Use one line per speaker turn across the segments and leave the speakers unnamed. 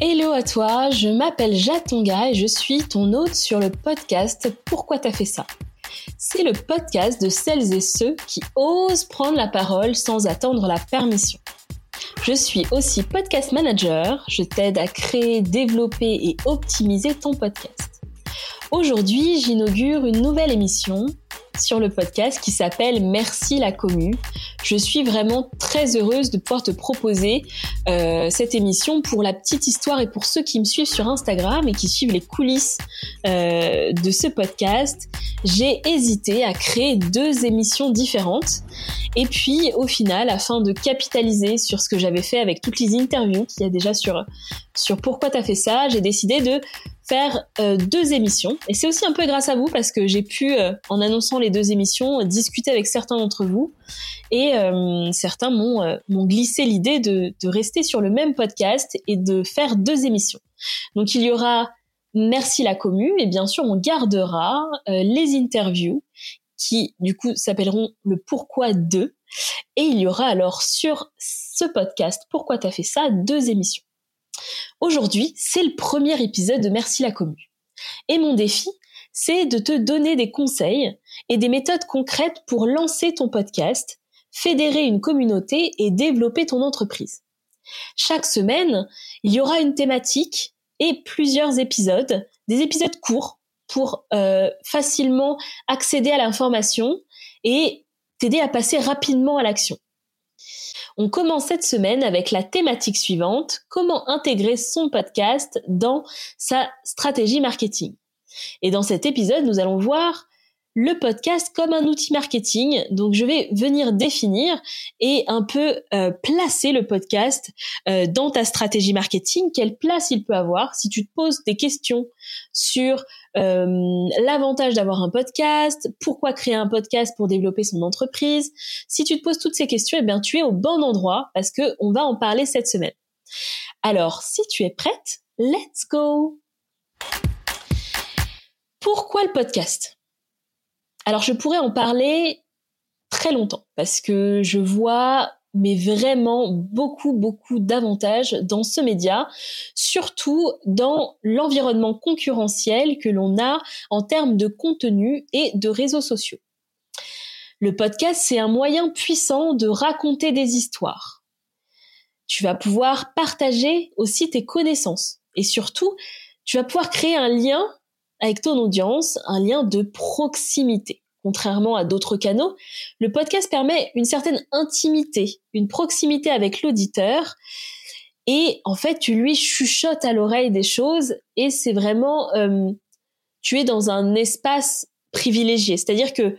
Hello à toi, je m'appelle Jatonga et je suis ton hôte sur le podcast Pourquoi t'as fait ça? C'est le podcast de celles et ceux qui osent prendre la parole sans attendre la permission. Je suis aussi podcast manager, je t'aide à créer, développer et optimiser ton podcast. Aujourd'hui, j'inaugure une nouvelle émission sur le podcast qui s'appelle Merci la commu. Je suis vraiment très heureuse de pouvoir te proposer euh, cette émission pour la petite histoire et pour ceux qui me suivent sur Instagram et qui suivent les coulisses euh, de ce podcast. J'ai hésité à créer deux émissions différentes et puis au final, afin de capitaliser sur ce que j'avais fait avec toutes les interviews qu'il y a déjà sur sur pourquoi t'as fait ça, j'ai décidé de faire euh, deux émissions. Et c'est aussi un peu grâce à vous parce que j'ai pu, euh, en annonçant les deux émissions, discuter avec certains d'entre vous. Et euh, certains m'ont m'ont glissé l'idée de, de rester sur le même podcast et de faire deux émissions. Donc il y aura Merci la commu et bien sûr on gardera les interviews qui du coup s'appelleront le pourquoi de et il y aura alors sur ce podcast pourquoi t'as fait ça deux émissions. Aujourd'hui, c'est le premier épisode de Merci la commu. Et mon défi, c'est de te donner des conseils et des méthodes concrètes pour lancer ton podcast, fédérer une communauté et développer ton entreprise. Chaque semaine, il y aura une thématique et plusieurs épisodes, des épisodes courts pour euh, facilement accéder à l'information et t'aider à passer rapidement à l'action. On commence cette semaine avec la thématique suivante, comment intégrer son podcast dans sa stratégie marketing? Et dans cet épisode, nous allons voir le podcast comme un outil marketing. Donc je vais venir définir et un peu euh, placer le podcast euh, dans ta stratégie marketing, quelle place il peut avoir. Si tu te poses des questions sur euh, l'avantage d'avoir un podcast, pourquoi créer un podcast pour développer son entreprise, si tu te poses toutes ces questions, eh bien tu es au bon endroit parce que on va en parler cette semaine. Alors si tu es prête, let's go. Pourquoi le podcast? Alors je pourrais en parler très longtemps parce que je vois mais vraiment beaucoup beaucoup d'avantages dans ce média, surtout dans l'environnement concurrentiel que l'on a en termes de contenu et de réseaux sociaux. Le podcast, c'est un moyen puissant de raconter des histoires. Tu vas pouvoir partager aussi tes connaissances et surtout, tu vas pouvoir créer un lien avec ton audience un lien de proximité. Contrairement à d'autres canaux, le podcast permet une certaine intimité, une proximité avec l'auditeur. Et en fait, tu lui chuchotes à l'oreille des choses et c'est vraiment, euh, tu es dans un espace privilégié. C'est-à-dire que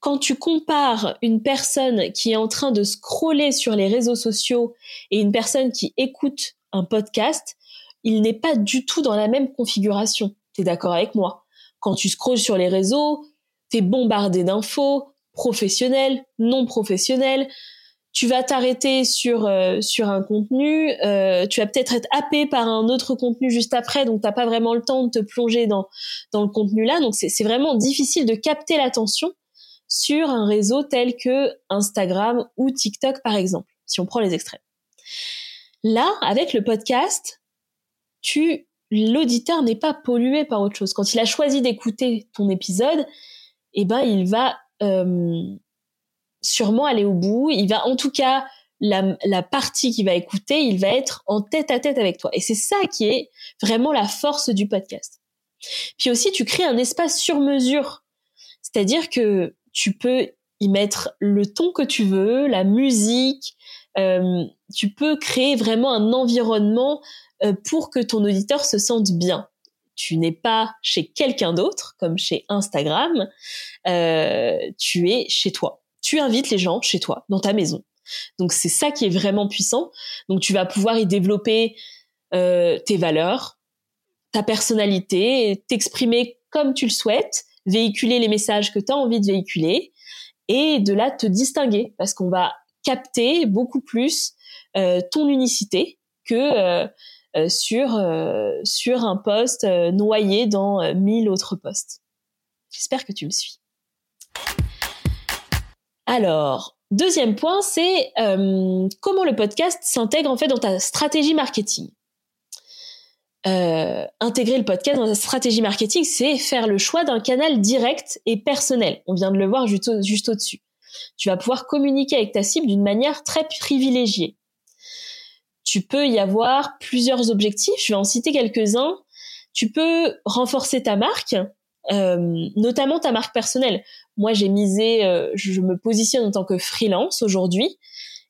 quand tu compares une personne qui est en train de scroller sur les réseaux sociaux et une personne qui écoute un podcast, il n'est pas du tout dans la même configuration. T'es d'accord avec moi Quand tu scrolles sur les réseaux, t'es bombardé d'infos, professionnelles, non professionnelles. Tu vas t'arrêter sur euh, sur un contenu, euh, tu vas peut-être être happé par un autre contenu juste après, donc t'as pas vraiment le temps de te plonger dans dans le contenu là. Donc c'est vraiment difficile de capter l'attention sur un réseau tel que Instagram ou TikTok par exemple, si on prend les extraits. Là, avec le podcast, tu l'auditeur n'est pas pollué par autre chose. Quand il a choisi d'écouter ton épisode, eh ben il va euh, sûrement aller au bout. Il va en tout cas la, partie qu'il va écouter, il va être en tête à tête avec toi. Et c'est ça qui est vraiment la force du podcast. Puis aussi, tu crées un espace sur mesure. C'est-à-dire que tu peux y mettre le ton que tu veux, la musique. Euh, tu peux créer vraiment un environnement pour que ton auditeur se sente bien. Tu n'es pas chez quelqu'un d'autre, comme chez Instagram, euh, tu es chez toi. Tu invites les gens chez toi, dans ta maison. Donc c'est ça qui est vraiment puissant. Donc tu vas pouvoir y développer euh, tes valeurs, ta personnalité, t'exprimer comme tu le souhaites, véhiculer les messages que tu as envie de véhiculer et de là te distinguer parce qu'on va capter beaucoup plus euh, ton unicité que euh, euh, sur euh, sur un poste euh, noyé dans mille autres postes. J'espère que tu me suis. Alors, deuxième point, c'est comment le podcast s'intègre en fait dans ta stratégie marketing. euh, intégrer le podcast dans ta stratégie marketing, c'est faire le choix d'un canal direct et personnel. On vient de le voir juste, juste au-dessus. Tu vas pouvoir communiquer avec ta cible d'une manière très privilégiée. Tu peux y avoir plusieurs objectifs. Je vais en citer quelques-uns. Tu peux renforcer ta marque, euh, notamment ta marque personnelle. Moi, j'ai misé, euh, je me positionne en tant que freelance aujourd'hui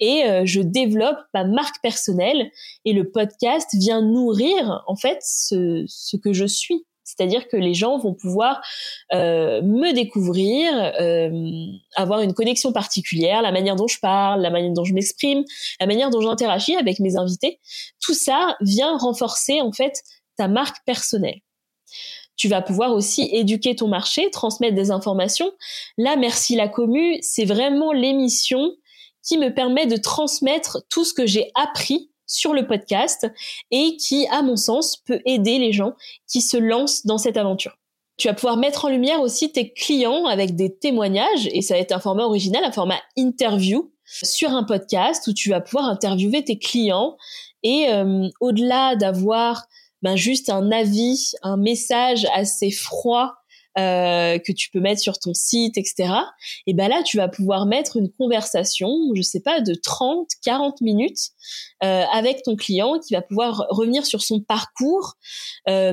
et euh, je développe ma marque personnelle et le podcast vient nourrir en fait ce, ce que je suis. C'est-à-dire que les gens vont pouvoir euh, me découvrir, euh, avoir une connexion particulière, la manière dont je parle, la manière dont je m'exprime, la manière dont j'interagis avec mes invités. Tout ça vient renforcer en fait ta marque personnelle. Tu vas pouvoir aussi éduquer ton marché, transmettre des informations. Là, merci la commu, c'est vraiment l'émission qui me permet de transmettre tout ce que j'ai appris sur le podcast et qui, à mon sens, peut aider les gens qui se lancent dans cette aventure. Tu vas pouvoir mettre en lumière aussi tes clients avec des témoignages et ça va être un format original, un format interview sur un podcast où tu vas pouvoir interviewer tes clients et euh, au-delà d'avoir ben, juste un avis, un message assez froid euh, que tu peux mettre sur ton site, etc. Et ben là, tu vas pouvoir mettre une conversation, je sais pas, de 30, 40 minutes euh, avec ton client qui va pouvoir revenir sur son parcours, euh,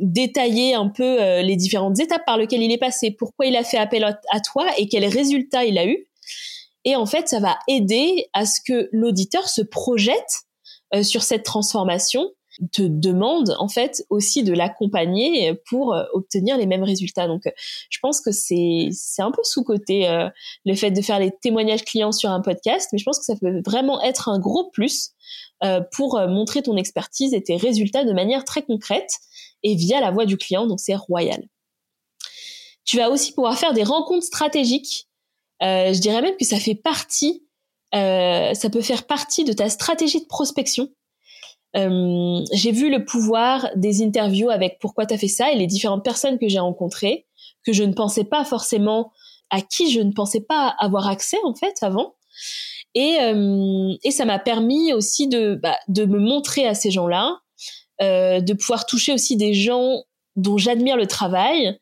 détailler un peu euh, les différentes étapes par lesquelles il est passé, pourquoi il a fait appel à toi et quels résultats il a eu. Et en fait, ça va aider à ce que l'auditeur se projette euh, sur cette transformation te demande en fait aussi de l'accompagner pour euh, obtenir les mêmes résultats. Donc, je pense que c'est c'est un peu sous côté euh, le fait de faire les témoignages clients sur un podcast, mais je pense que ça peut vraiment être un gros plus euh, pour montrer ton expertise et tes résultats de manière très concrète et via la voix du client. Donc, c'est royal. Tu vas aussi pouvoir faire des rencontres stratégiques. je dirais même que ça fait partie, ça peut faire partie de ta stratégie de prospection euh, j'ai vu le pouvoir des interviews avec pourquoi tu as fait ça et les différentes personnes que j'ai rencontrées que je ne pensais pas forcément à qui je ne pensais pas avoir accès en fait avant. Et, euh, et ça m'a permis aussi de, bah, de me montrer à ces gens-là euh, de pouvoir toucher aussi des gens dont j'admire le travail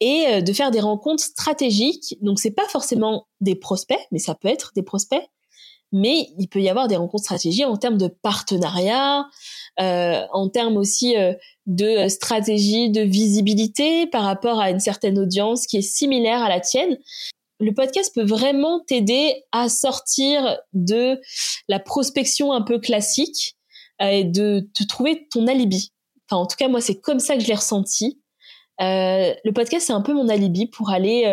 et euh, de faire des rencontres stratégiques. Donc c'est pas forcément des prospects mais ça peut être des prospects mais il peut y avoir des rencontres stratégiques en termes de partenariat, euh, en termes aussi euh, de stratégie, de visibilité par rapport à une certaine audience qui est similaire à la tienne. Le podcast peut vraiment t'aider à sortir de la prospection un peu classique euh, et de te trouver ton alibi. Enfin, en tout cas, moi, c'est comme ça que je l'ai ressenti. Euh, le podcast, c'est un peu mon alibi pour aller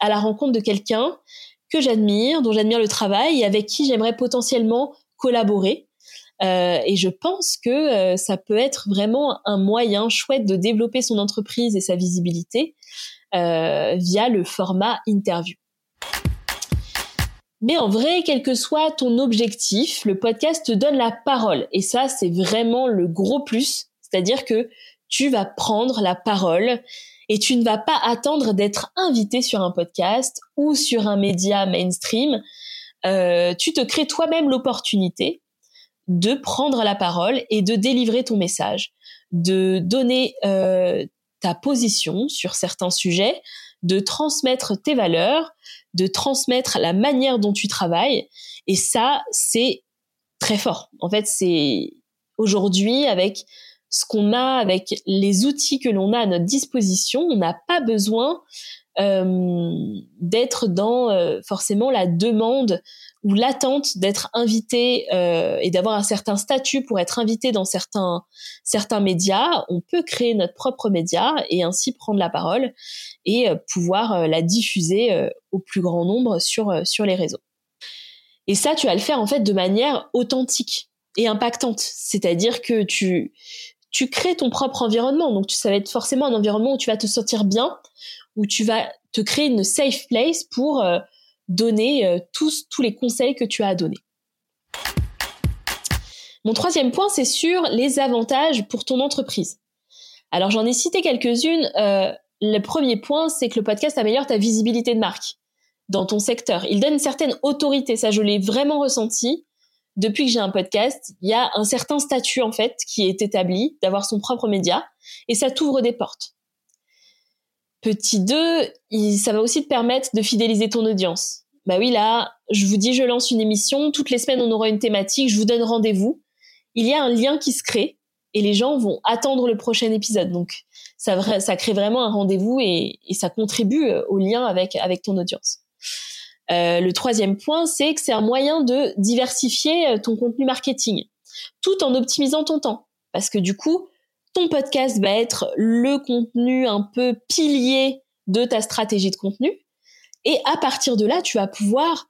à la rencontre de quelqu'un que j'admire, dont j'admire le travail et avec qui j'aimerais potentiellement collaborer. Euh, et je pense que euh, ça peut être vraiment un moyen chouette de développer son entreprise et sa visibilité euh, via le format interview. Mais en vrai, quel que soit ton objectif, le podcast te donne la parole. Et ça, c'est vraiment le gros plus. C'est-à-dire que tu vas prendre la parole et tu ne vas pas attendre d'être invité sur un podcast ou sur un média mainstream. Euh, tu te crées toi-même l'opportunité de prendre la parole et de délivrer ton message, de donner euh, ta position sur certains sujets, de transmettre tes valeurs, de transmettre la manière dont tu travailles. Et ça, c'est très fort. En fait, c'est aujourd'hui avec ce qu'on a avec les outils que l'on a à notre disposition, on n'a pas besoin euh, d'être dans euh, forcément la demande ou l'attente d'être invité euh, et d'avoir un certain statut pour être invité dans certains certains médias. On peut créer notre propre média et ainsi prendre la parole et pouvoir la diffuser au plus grand nombre sur sur les réseaux. Et ça, tu vas le faire en fait de manière authentique et impactante. C'est-à-dire que tu tu crées ton propre environnement. Donc, ça va être forcément un environnement où tu vas te sentir bien, où tu vas te créer une safe place pour euh, donner euh, tous, tous les conseils que tu as à donner. Mon troisième point, c'est sur les avantages pour ton entreprise. Alors, j'en ai cité quelques-unes. Euh, le premier point, c'est que le podcast améliore ta visibilité de marque dans ton secteur. Il donne une certaine autorité. Ça, je l'ai vraiment ressenti depuis que j'ai un podcast, il y a un certain statut en fait qui est établi d'avoir son propre média et ça t'ouvre des portes. Petit 2, ça va aussi te permettre de fidéliser ton audience. Bah oui, là, je vous dis, je lance une émission, toutes les semaines on aura une thématique, je vous donne rendez-vous. Il y a un lien qui se crée et les gens vont attendre le prochain épisode. Donc ça, crée vraiment un rendez-vous et, ça contribue euh, au lien avec ton audience. Euh, le troisième point, c'est que c'est un moyen de diversifier euh, ton contenu marketing, tout en optimisant ton temps. Parce que du coup, ton podcast va être le contenu un peu pilier de ta stratégie de contenu. Et à partir de là, tu vas pouvoir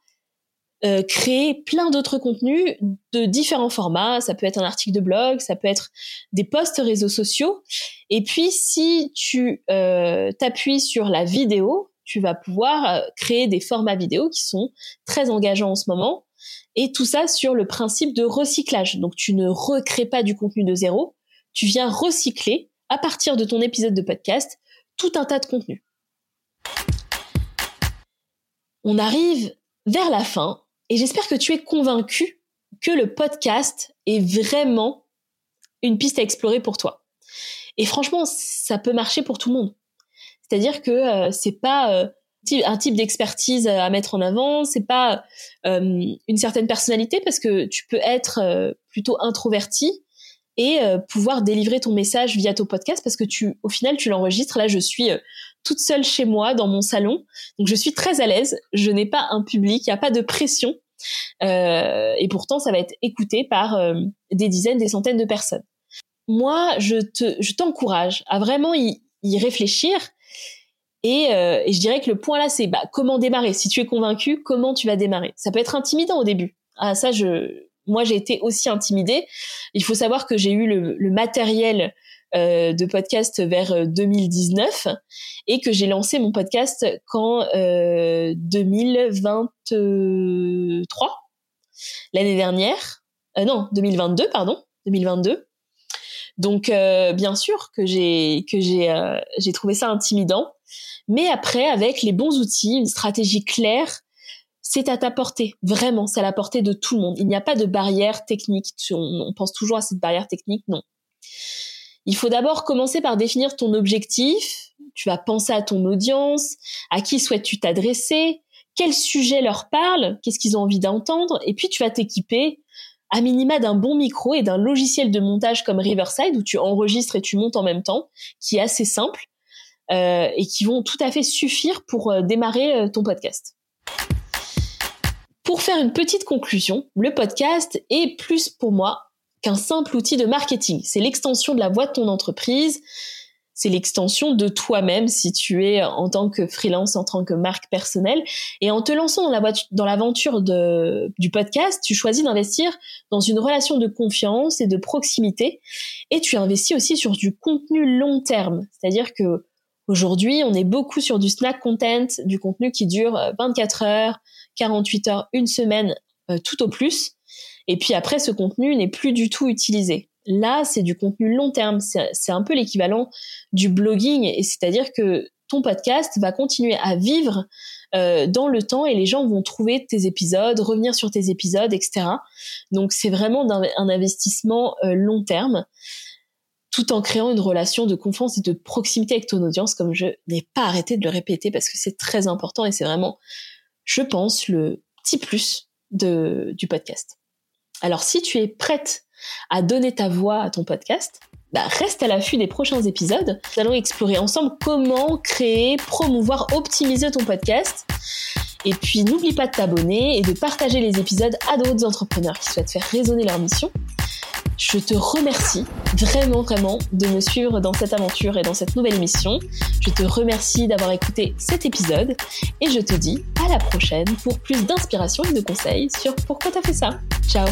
euh, créer plein d'autres contenus de différents formats. Ça peut être un article de blog, ça peut être des posts réseaux sociaux. Et puis, si tu t'appuies sur la vidéo, tu vas pouvoir euh, créer des formats vidéo qui sont très engageants en ce moment. Et tout ça sur le principe de recyclage. Donc, tu ne recrées pas du contenu de zéro. Tu viens recycler à partir de ton épisode de podcast tout un tas de contenus. On arrive vers la fin et j'espère que tu es convaincu que le podcast est vraiment une piste à explorer pour toi. Et franchement, ça peut marcher pour tout le monde. C'est-à-dire que euh, c'est pas euh, un type d'expertise à mettre en avant, c'est pas euh, une certaine personnalité parce que tu peux être plutôt introverti et pouvoir délivrer ton message via ton podcast parce que tu au final tu l'enregistres là je suis toute seule chez moi dans mon salon. Donc je suis très à l'aise, je n'ai pas un public, il n'y a pas de pression. Euh, et pourtant, ça va être écouté par euh, des dizaines, des centaines de personnes. Moi, je te, je t'encourage à vraiment y, réfléchir. Et, euh, et, je dirais que le point là, c'est bah, comment démarrer. Si tu es convaincu, comment tu vas démarrer Ça peut être intimidant au début. Ah ça, je, moi, j'ai été aussi intimidée. Il faut savoir que j'ai eu le, le matériel euh, de podcast vers 2019 euh, et que j'ai lancé mon podcast qu'en euh, 2023 l'année dernière euh, non 2022 pardon 2022 donc bien sûr que j'ai que j'ai j'ai trouvé ça intimidant mais après avec les bons outils une stratégie claire c'est à ta portée, vraiment, c'est à la portée de tout le monde. Il n'y a pas de barrière technique. on pense toujours à cette barrière technique, non. Il faut d'abord commencer par définir ton objectif. Tu vas penser à ton audience, à qui souhaites-tu t'adresser, quel sujet leur parle, qu'est-ce qu'ils ont envie d'entendre, et puis tu vas t'équiper à minima d'un bon micro et d'un logiciel de montage comme Riverside où tu enregistres et tu montes en même temps, qui est assez simple et qui vont tout à fait suffire pour euh, démarrer euh, ton podcast. Pour faire une petite conclusion, le podcast est plus pour moi qu'un simple outil de marketing. C'est l'extension de la voix de ton entreprise. C'est l'extension de toi-même si tu es en tant que freelance, en tant que marque personnelle. Et en te lançant dans l'aventure du podcast, tu choisis d'investir dans une relation de confiance et de proximité. Et tu investis aussi sur du contenu long terme. C'est-à-dire que aujourd'hui, on est beaucoup sur du snack content, du contenu qui dure 24 heures, 48 heures, une semaine, euh, tout au plus. Et puis après, ce contenu n'est plus du tout utilisé. Là, c'est du contenu long terme. C'est un peu l'équivalent du blogging. Et c'est-à-dire que ton podcast va continuer à vivre euh, dans le temps et les gens vont trouver tes épisodes, revenir sur tes épisodes, etc. Donc c'est vraiment un, investissement euh, long terme tout en créant une relation de confiance et de proximité avec ton audience, comme je n'ai pas arrêté de le répéter parce que c'est très important et c'est vraiment, je pense, le petit plus de, du podcast. Alors si tu es prête à donner ta voix à ton podcast, bah, reste à l'affût des prochains épisodes. Nous allons explorer ensemble comment créer, promouvoir, optimiser ton podcast. Et puis n'oublie pas de t'abonner et de partager les épisodes à d'autres entrepreneurs qui souhaitent faire résonner leur mission. Je te remercie vraiment, vraiment de me suivre dans cette aventure et dans cette nouvelle émission. Je te remercie d'avoir écouté cet épisode et je te dis à la prochaine pour plus d'inspiration et de conseils sur pourquoi t'as fait ça. Ciao